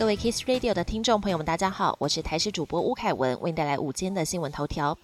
各位 Kiss Radio 的听众朋友们，大家好，我是台视主播吴凯文，为您带来午间的新闻头条。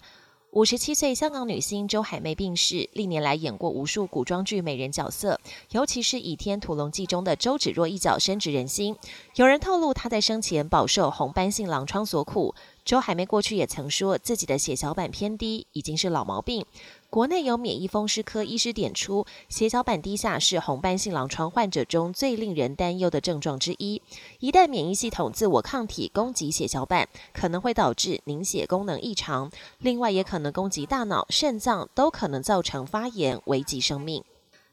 五十七岁香港女星周海媚病逝，历年来演过无数古装剧美人角色，尤其是《倚天屠龙记》中的周芷若一角深植人心。有人透露，她在生前饱受红斑性狼疮所苦。周海媚过去也曾说自己的血小板偏低，已经是老毛病。国内有免疫风湿科医师点出，血小板低下是红斑性狼疮患者中最令人担忧的症状之一。一旦免疫系统自我抗体攻击血小板，可能会导致凝血功能异常，另外也可能攻击大脑、肾脏，都可能造成发炎，危及生命。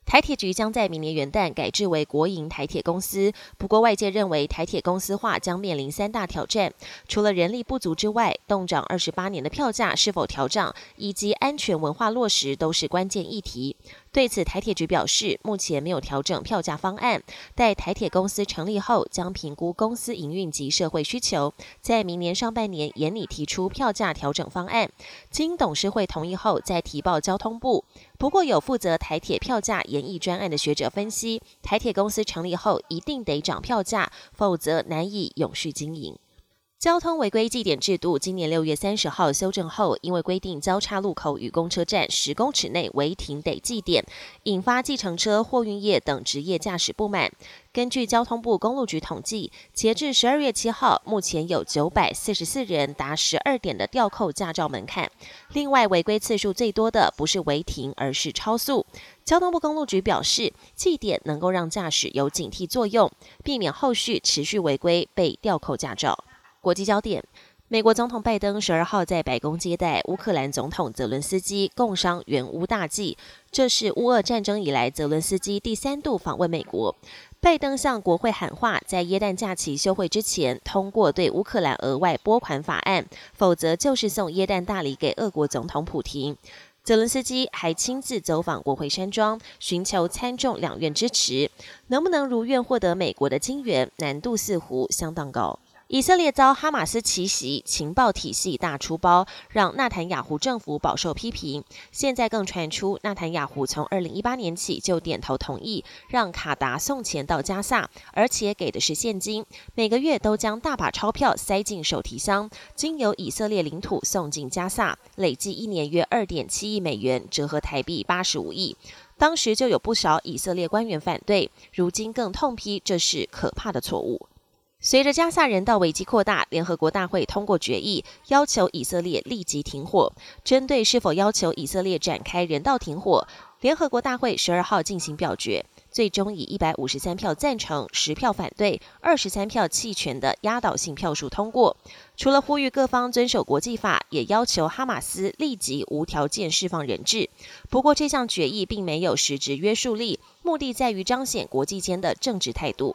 台铁局将在明年元旦改制为国营台铁公司，不过外界认为台铁公司化将面临三大挑战，除了人力不足之外，动涨二十八年的票价是否调涨，以及安全文化落实都是关键议题。对此，台铁局表示，目前没有调整票价方案，待台铁公司成立后，将评估公司营运及社会需求，在明年上半年严拟提出票价调整方案，经董事会同意后再提报交通部。不过，有负责台铁票价研议专案的学者分析，台铁公司成立后一定得涨票价，否则难以永续经营。交通违规记点制度今年六月三十号修正后，因为规定交叉路口与公车站十公尺内违停得记点，引发计程车、货运业等职业驾驶不满。根据交通部公路局统计，截至十二月七号，目前有九百四十四人达十二点的吊扣驾照门槛。另外，违规次数最多的不是违停，而是超速。交通部公路局表示，记点能够让驾驶有警惕作用，避免后续持续违规被吊扣驾照。国际焦点：美国总统拜登十二号在白宫接待乌克兰总统泽伦斯基，共商援乌大计。这是乌俄战争以来泽伦斯基第三度访问美国。拜登向国会喊话，在耶诞假期休会之前通过对乌克兰额外拨款法案，否则就是送耶诞大礼给俄国总统普京。泽伦斯基还亲自走访国会山庄，寻求参众两院支持。能不能如愿获得美国的金援，难度似乎相当高。以色列遭哈马斯奇袭，情报体系大出包，让纳坦雅胡政府饱受批评。现在更传出，纳坦雅胡从二零一八年起就点头同意，让卡达送钱到加萨，而且给的是现金，每个月都将大把钞票塞进手提箱，经由以色列领土送进加萨，累计一年约二点七亿美元，折合台币八十五亿。当时就有不少以色列官员反对，如今更痛批这是可怕的错误。随着加萨人道危机扩大，联合国大会通过决议，要求以色列立即停火。针对是否要求以色列展开人道停火，联合国大会十二号进行表决，最终以一百五十三票赞成、十票反对、二十三票弃权的压倒性票数通过。除了呼吁各方遵守国际法，也要求哈马斯立即无条件释放人质。不过，这项决议并没有实质约束力，目的在于彰显国际间的政治态度。